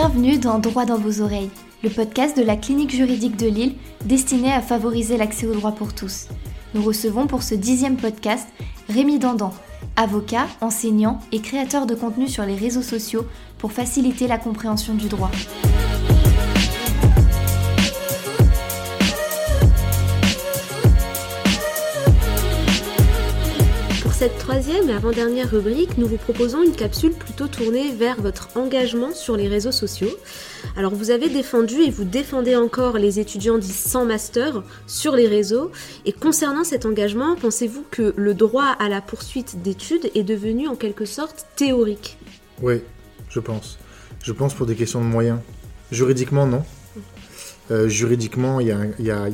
Bienvenue dans Droit dans vos oreilles, le podcast de la clinique juridique de Lille destiné à favoriser l'accès au droit pour tous. Nous recevons pour ce dixième podcast Rémi Dandan, avocat, enseignant et créateur de contenu sur les réseaux sociaux pour faciliter la compréhension du droit. Cette troisième et avant-dernière rubrique, nous vous proposons une capsule plutôt tournée vers votre engagement sur les réseaux sociaux. Alors vous avez défendu et vous défendez encore les étudiants dits sans master sur les réseaux. Et concernant cet engagement, pensez-vous que le droit à la poursuite d'études est devenu en quelque sorte théorique? Oui, je pense. Je pense pour des questions de moyens. Juridiquement, non. Juridiquement, il y a,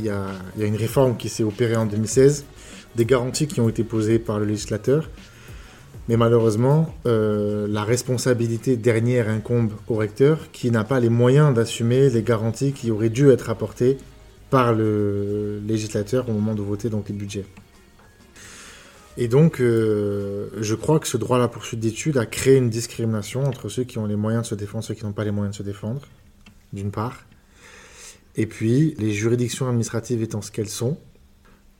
une réforme qui s'est opérée en 2016 des garanties qui ont été posées par le législateur. Mais malheureusement, euh, la responsabilité dernière incombe au recteur qui n'a pas les moyens d'assumer les garanties qui auraient dû être apportées par le législateur au moment de voter donc les budgets. Et donc, euh, je crois que ce droit à la poursuite d'études a créé une discrimination entre ceux qui ont les moyens de se défendre et ceux qui n'ont pas les moyens de se défendre, d'une part. Et puis, les juridictions administratives étant ce qu'elles sont,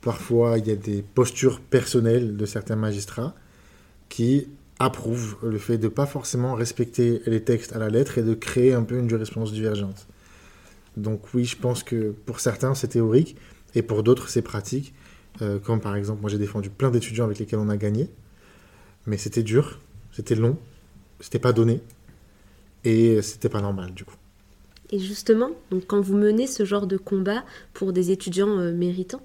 Parfois, il y a des postures personnelles de certains magistrats qui approuvent le fait de ne pas forcément respecter les textes à la lettre et de créer un peu une jurisprudence divergente. Donc oui, je pense que pour certains, c'est théorique et pour d'autres, c'est pratique. Euh, comme par exemple, moi j'ai défendu plein d'étudiants avec lesquels on a gagné, mais c'était dur, c'était long, c'était pas donné et c'était pas normal du coup. Et justement, donc quand vous menez ce genre de combat pour des étudiants euh, méritants,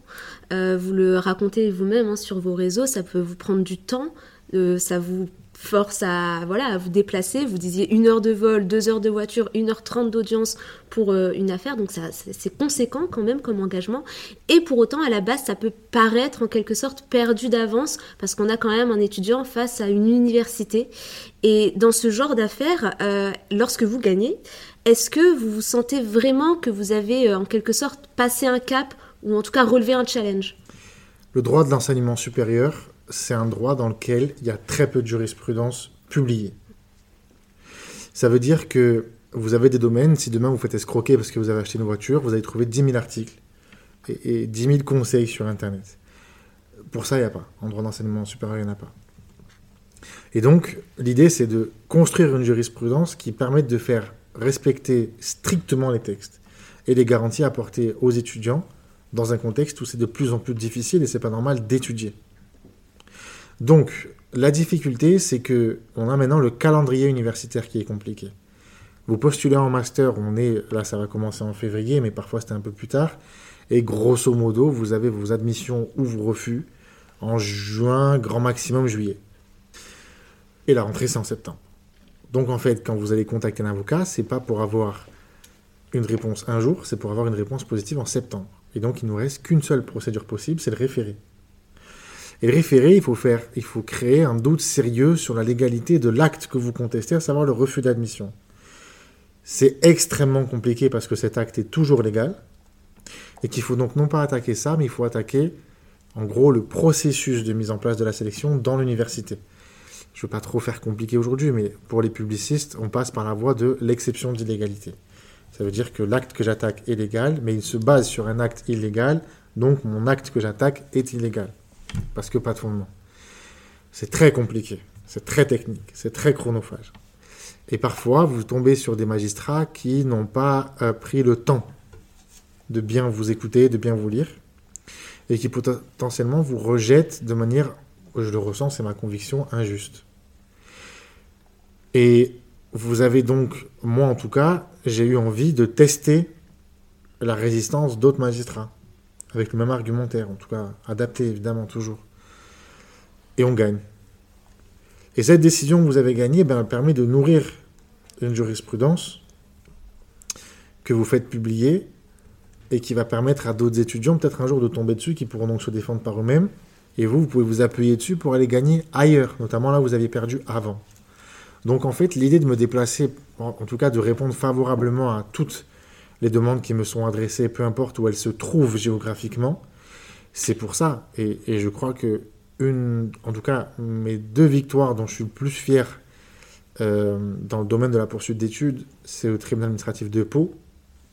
euh, vous le racontez vous-même hein, sur vos réseaux, ça peut vous prendre du temps, euh, ça vous force à voilà à vous déplacer. Vous disiez une heure de vol, deux heures de voiture, une heure trente d'audience pour une affaire, donc ça c'est conséquent quand même comme engagement. Et pour autant, à la base, ça peut paraître en quelque sorte perdu d'avance parce qu'on a quand même un étudiant face à une université. Et dans ce genre d'affaires, lorsque vous gagnez, est-ce que vous vous sentez vraiment que vous avez euh, en quelque sorte passé un cap ou en tout cas relevé un challenge? Le droit de l'enseignement supérieur, c'est un droit dans lequel il y a très peu de jurisprudence publiée. Ça veut dire que vous avez des domaines, si demain vous faites escroquer parce que vous avez acheté une voiture, vous allez trouver 10 000 articles et, et 10 000 conseils sur Internet. Pour ça, il n'y a pas. En droit d'enseignement supérieur, il n'y en a pas. Et donc, l'idée, c'est de construire une jurisprudence qui permette de faire respecter strictement les textes et les garanties apportées aux étudiants dans un contexte où c'est de plus en plus difficile et c'est pas normal d'étudier. Donc, la difficulté, c'est que on a maintenant le calendrier universitaire qui est compliqué. Vous postulez en master, on est là, ça va commencer en février, mais parfois c'était un peu plus tard. Et grosso modo, vous avez vos admissions ou vos refus en juin, grand maximum juillet. Et la rentrée, c'est en septembre. Donc en fait, quand vous allez contacter un avocat, c'est pas pour avoir une réponse un jour, c'est pour avoir une réponse positive en septembre. Et donc il nous reste qu'une seule procédure possible, c'est le référé. Et il faut faire, il faut créer un doute sérieux sur la légalité de l'acte que vous contestez, à savoir le refus d'admission. C'est extrêmement compliqué parce que cet acte est toujours légal et qu'il faut donc non pas attaquer ça, mais il faut attaquer en gros le processus de mise en place de la sélection dans l'université je ne veux pas trop faire compliqué aujourd'hui, mais pour les publicistes, on passe par la voie de l'exception d'illégalité. Ça veut dire que l'acte que j'attaque est légal, mais il se base sur un acte illégal, donc mon acte que j'attaque est illégal. Parce que pas de fondement. C'est très compliqué, c'est très technique, c'est très chronophage. Et parfois, vous tombez sur des magistrats qui n'ont pas euh, pris le temps de bien vous écouter, de bien vous lire, et qui potentiellement vous rejettent de manière je le ressens, c'est ma conviction, injuste. Et vous avez donc, moi en tout cas, j'ai eu envie de tester la résistance d'autres magistrats, avec le même argumentaire, en tout cas adapté évidemment toujours. Et on gagne. Et cette décision que vous avez gagnée ben, permet de nourrir une jurisprudence que vous faites publier et qui va permettre à d'autres étudiants peut-être un jour de tomber dessus, qui pourront donc se défendre par eux-mêmes et vous, vous pouvez vous appuyer dessus pour aller gagner ailleurs, notamment là où vous aviez perdu avant. Donc en fait, l'idée de me déplacer, en tout cas de répondre favorablement à toutes les demandes qui me sont adressées, peu importe où elles se trouvent géographiquement, c'est pour ça. Et, je crois que, une, en tout cas, mes deux victoires dont je suis le plus fier euh, dans le domaine de la poursuite d'études, c'est au tribunal administratif de Pau.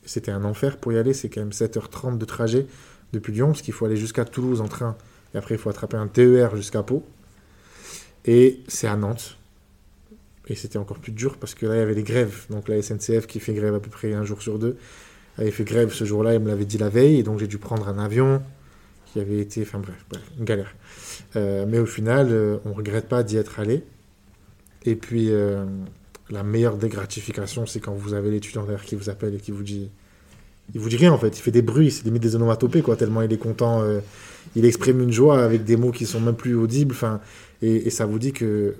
C'était un enfer pour y aller, c'est quand même 7h30 de trajet depuis Lyon, parce qu'il faut aller jusqu'à Toulouse en train, et après il faut attraper un TER jusqu'à Pau. Et c'est à Nantes. Et c'était encore plus dur parce que là, il y avait les grèves. Donc la SNCF qui fait grève à peu près un jour sur deux avait fait grève ce jour-là, il me l'avait dit la veille, et donc j'ai dû prendre un avion qui avait été, enfin bref, une galère. Euh, mais au final, euh, on ne regrette pas d'y être allé. Et puis, euh, la meilleure dégratification, c'est quand vous avez l'étudiant derrière qui vous appelle et qui vous dit. Il vous dit rien en fait, il fait des bruits, c'est limite des onomatopées quoi, tellement il est content. il exprime une joie avec des mots qui sont même plus audibles. Enfin, et, ça vous dit que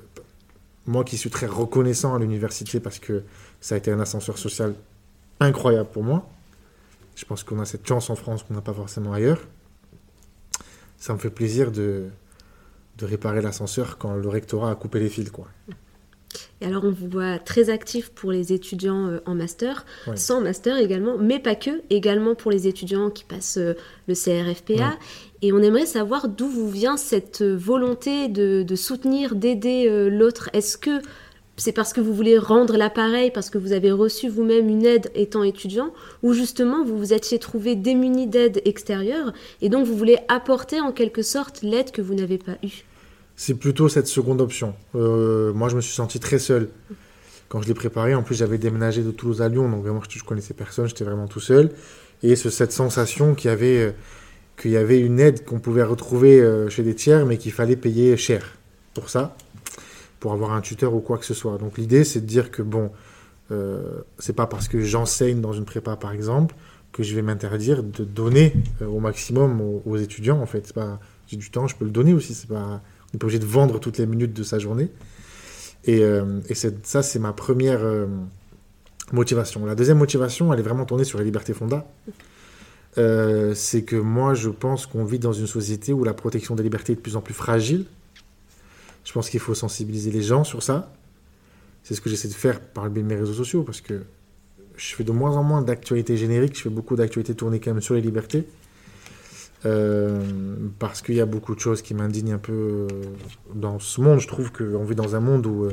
moi qui suis très reconnaissant à l'université parce que ça a été un ascenseur social incroyable pour moi, je pense qu'on a cette chance en France qu'on n'a pas forcément ailleurs. Ça me fait plaisir de, réparer l'ascenseur quand le rectorat a coupé les fils. Quoi. Et alors, on vous voit très actif pour les étudiants euh, en master, sans master également, mais pas que, également pour les étudiants qui passent euh, le CRFPA. Et on aimerait savoir d'où vous vient cette euh, volonté de, de soutenir, d'aider l'autre. Est-ce que c'est parce que vous voulez rendre l'appareil, parce que vous avez reçu vous-même une aide étant étudiant, ou justement vous vous étiez trouvé démuni d'aide extérieure, et donc vous voulez apporter en quelque sorte l'aide que vous n'avez pas eue? C'est plutôt cette seconde option. Euh, moi je me suis senti très seul quand je l'ai préparé. En plus j'avais déménagé de Toulouse à Lyon, donc vraiment je connaissais personne, j'étais vraiment tout seul. Et cette sensation qu'il y avait, euh, qu'il y avait une aide qu'on pouvait retrouver euh, chez des tiers, mais qu'il fallait payer cher pour ça pour avoir un tuteur ou quoi que ce soit. Donc l'idée, c'est de dire que bon, c'est pas parce que j'enseigne dans une prépa, par exemple, que je vais m'interdire de donner au maximum aux, étudiants. En fait, pas, j'ai du temps, je peux le donner aussi. C'est pas, on n'est pas obligé de vendre toutes les minutes de sa journée. Et, euh, ça, c'est ma première euh, motivation. La deuxième motivation, elle est vraiment tournée sur les libertés fonda. c'est que moi, je pense qu'on vit dans une société où la protection des libertés est de plus en plus fragile je pense qu'il faut sensibiliser les gens sur ça. C'est ce que j'essaie de faire par le biais de mes réseaux sociaux, parce que je fais de moins en moins d'actualités génériques, je fais beaucoup d'actualités tournées quand même sur les libertés. Euh, parce qu'il y a beaucoup de choses qui m'indignent un peu euh, dans ce monde. Je trouve qu'on vit dans un monde où euh,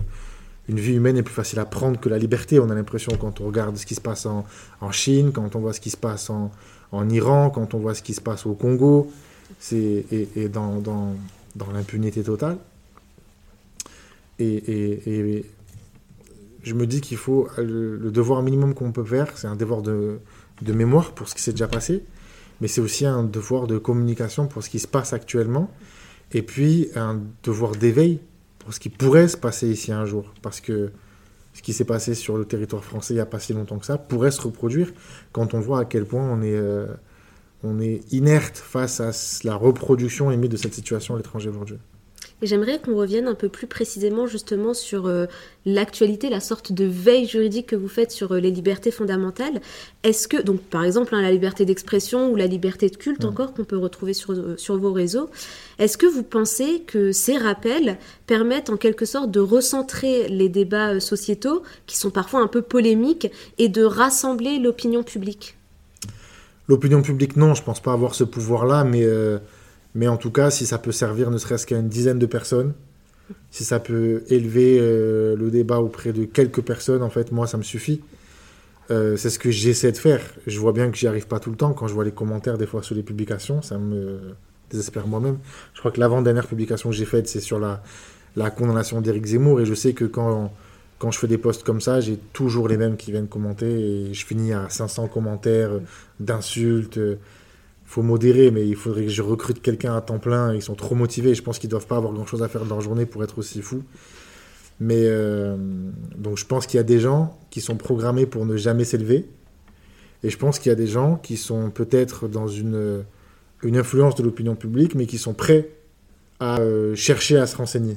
une vie humaine est plus facile à prendre que la liberté. On a l'impression quand on regarde ce qui se passe en, Chine, quand on voit ce qui se passe en, Iran, quand on voit ce qui se passe au Congo, et, et dans, dans, dans l'impunité totale. Et, je me dis qu'il faut le, devoir minimum qu'on peut faire, c'est un devoir de, mémoire pour ce qui s'est déjà passé, mais c'est aussi un devoir de communication pour ce qui se passe actuellement, et puis un devoir d'éveil pour ce qui pourrait se passer ici un jour, parce que ce qui s'est passé sur le territoire français il n'y a pas si longtemps que ça pourrait se reproduire quand on voit à quel point on est, euh, on est inerte face à la reproduction émise de cette situation à l'étranger aujourd'hui. Et j'aimerais qu'on revienne un peu plus précisément justement sur euh, l'actualité, la sorte de veille juridique que vous faites sur euh, les libertés fondamentales. Est-ce que, donc par exemple, hein, la liberté d'expression ou la liberté de culte encore qu'on peut retrouver sur, euh, sur vos réseaux, est-ce que vous pensez que ces rappels permettent en quelque sorte de recentrer les débats sociétaux qui sont parfois un peu polémiques et de rassembler l'opinion publique? L'opinion publique, non, je pense pas avoir ce pouvoir-là, mais mais en tout cas, si ça peut servir ne serait-ce qu'à une dizaine de personnes, si ça peut élever euh, le débat auprès de quelques personnes, en fait, moi, ça me suffit. Euh, c'est ce que j'essaie de faire. Je vois bien que j'y arrive pas tout le temps. Quand je vois les commentaires des fois sur les publications, ça me désespère moi-même. Je crois que l'avant-dernière publication que j'ai faite, c'est sur la, la condamnation d'Éric Zemmour. Et je sais que quand, quand je fais des posts comme ça, j'ai toujours les mêmes qui viennent commenter. Et je finis à 500 commentaires d'insultes faut modérer, mais il faudrait que je recrute quelqu'un à temps plein. Ils sont trop motivés. Je pense qu'ils doivent pas avoir grand chose à faire dans leur journée pour être aussi fous. Mais euh, donc je pense qu'il y a des gens qui sont programmés pour ne jamais s'élever. Et je pense qu'il y a des gens qui sont peut-être dans une, influence de l'opinion publique, mais qui sont prêts à euh, chercher à se renseigner.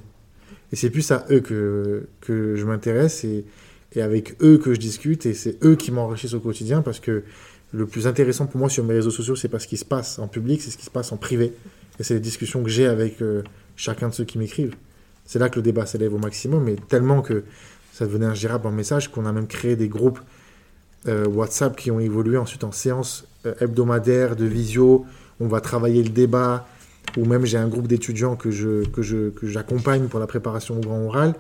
Et c'est plus à eux que, je m'intéresse et avec eux que je discute. Et c'est eux qui m'enrichissent au quotidien parce que le plus intéressant pour moi sur mes réseaux sociaux, c'est pas ce qui se passe en public, c'est ce qui se passe en privé. Et c'est les discussions que j'ai avec euh, chacun de ceux qui m'écrivent. C'est là que le débat s'élève au maximum, mais tellement que ça devenait ingérable en message qu'on a même créé des groupes euh, WhatsApp qui ont évolué ensuite en séances euh, hebdomadaires de visio. On va travailler le débat. Ou même j'ai un groupe d'étudiants que je que je que j'accompagne pour la préparation au grand oral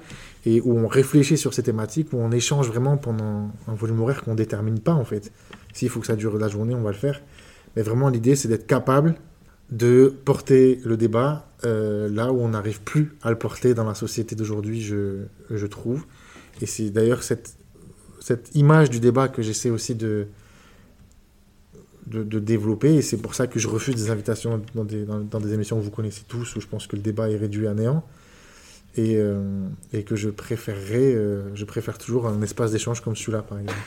et où on réfléchit sur ces thématiques, où on échange vraiment pendant un volume horaire qu'on détermine pas en fait. S'il faut que ça dure la journée, on va le faire. Mais vraiment l'idée c'est d'être capable de porter le débat euh, là où on n'arrive plus à le porter dans la société d'aujourd'hui, je, je trouve. Et c'est d'ailleurs cette, cette image du débat que j'essaie aussi de, de, développer. Et c'est pour ça que je refuse des invitations dans des, dans, des, émissions que vous connaissez tous, où je pense que le débat est réduit à néant. Et, euh, et que je préférerais, euh, je préfère toujours un espace d'échange comme celui-là, par exemple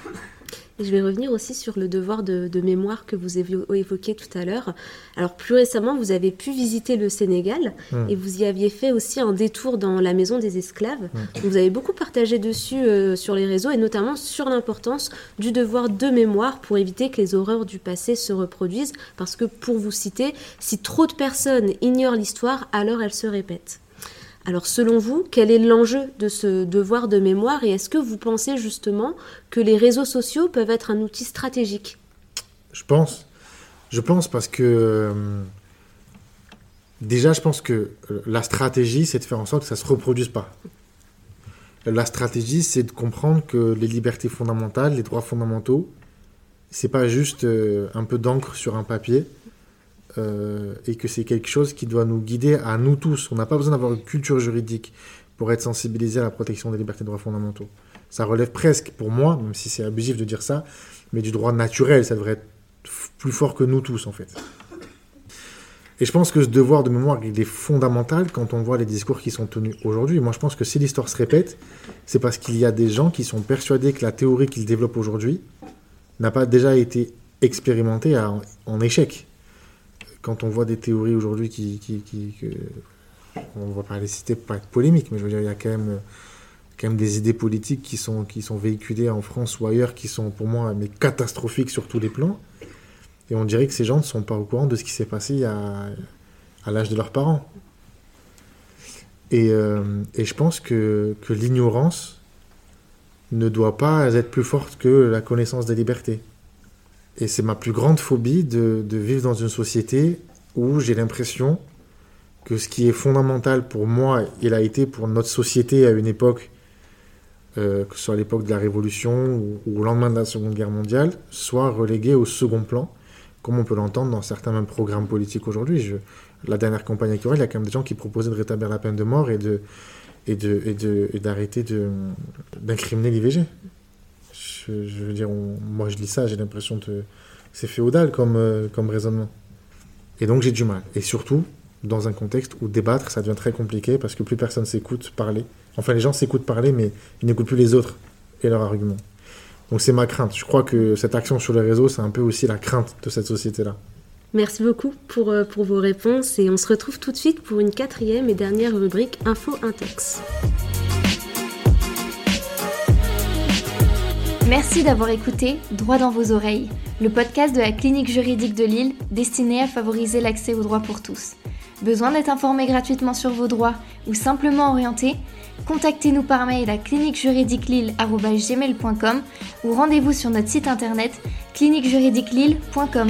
je vais revenir aussi sur le devoir de, mémoire que vous avez évoqué tout à l'heure. Alors plus récemment, vous avez pu visiter le Sénégal hmm. et vous y aviez fait aussi un détour dans la maison des esclaves. Hmm. Vous avez beaucoup partagé dessus euh, sur les réseaux et notamment sur l'importance du devoir de mémoire pour éviter que les horreurs du passé se reproduisent. Parce que pour vous citer, si trop de personnes ignorent l'histoire, alors elle se répète. Alors selon vous, quel est l'enjeu de ce devoir de mémoire et est-ce que vous pensez justement que les réseaux sociaux peuvent être un outil stratégique? Je pense. Je pense parce que euh, déjà je pense que euh, la stratégie c'est de faire en sorte que ça ne se reproduise pas. La stratégie c'est de comprendre que les libertés fondamentales, les droits fondamentaux, c'est pas juste euh, un peu d'encre sur un papier euh, et que c'est quelque chose qui doit nous guider à nous tous. On n'a pas besoin d'avoir une culture juridique pour être sensibilisé à la protection des libertés et droits fondamentaux. Ça relève presque, pour moi, même si c'est abusif de dire ça, mais du droit naturel, ça devrait être plus fort que nous tous, en fait. Et je pense que ce devoir de mémoire, il est fondamental quand on voit les discours qui sont tenus aujourd'hui. Moi, je pense que si l'histoire se répète, c'est parce qu'il y a des gens qui sont persuadés que la théorie qu'ils développent aujourd'hui n'a pas déjà été expérimentée en échec quand on voit des théories aujourd'hui qui, qui, qui on va pas les citer pas être polémique, mais je veux dire, il y a quand même, quand même des idées politiques qui sont, qui sont véhiculées en France ou ailleurs qui sont pour moi mais catastrophiques sur tous les plans. Et on dirait que ces gens ne sont pas au courant de ce qui s'est passé à, l'âge de leurs parents. Et, euh, je pense que, que l'ignorance ne doit pas être plus forte que la connaissance des libertés. Et c'est ma plus grande phobie de, vivre dans une société où j'ai l'impression que ce qui est fondamental pour moi, il a été pour notre société à une époque, euh, que ce soit l'époque de la Révolution ou, au lendemain de la Seconde Guerre mondiale, soit relégué au second plan, comme on peut l'entendre dans certains programmes politiques aujourd'hui. La dernière campagne électorale, il y a quand même des gens qui proposaient de rétablir la peine de mort et de d'arrêter d'incriminer l'IVG je, veux dire, moi je lis ça, j'ai l'impression que c'est féodal comme, euh, comme raisonnement. Et donc j'ai du mal. Et surtout, dans un contexte où débattre, ça devient très compliqué parce que plus personne s'écoute parler. Enfin, les gens s'écoutent parler, mais ils n'écoutent plus les autres et leurs arguments. Donc c'est ma crainte. Je crois que cette action sur les réseaux, c'est un peu aussi la crainte de cette société-là. Merci beaucoup pour, euh, pour vos réponses et on se retrouve tout de suite pour une quatrième et dernière rubrique Info Intex. Merci d'avoir écouté Droit dans vos oreilles, le podcast de la clinique juridique de Lille destiné à favoriser l'accès aux droits pour tous. Besoin d'être informé gratuitement sur vos droits ou simplement orienté? Contactez-nous par mail à cliniquejuridiquelille.com ou rendez-vous sur notre site internet cliniquejuridiquelille.com.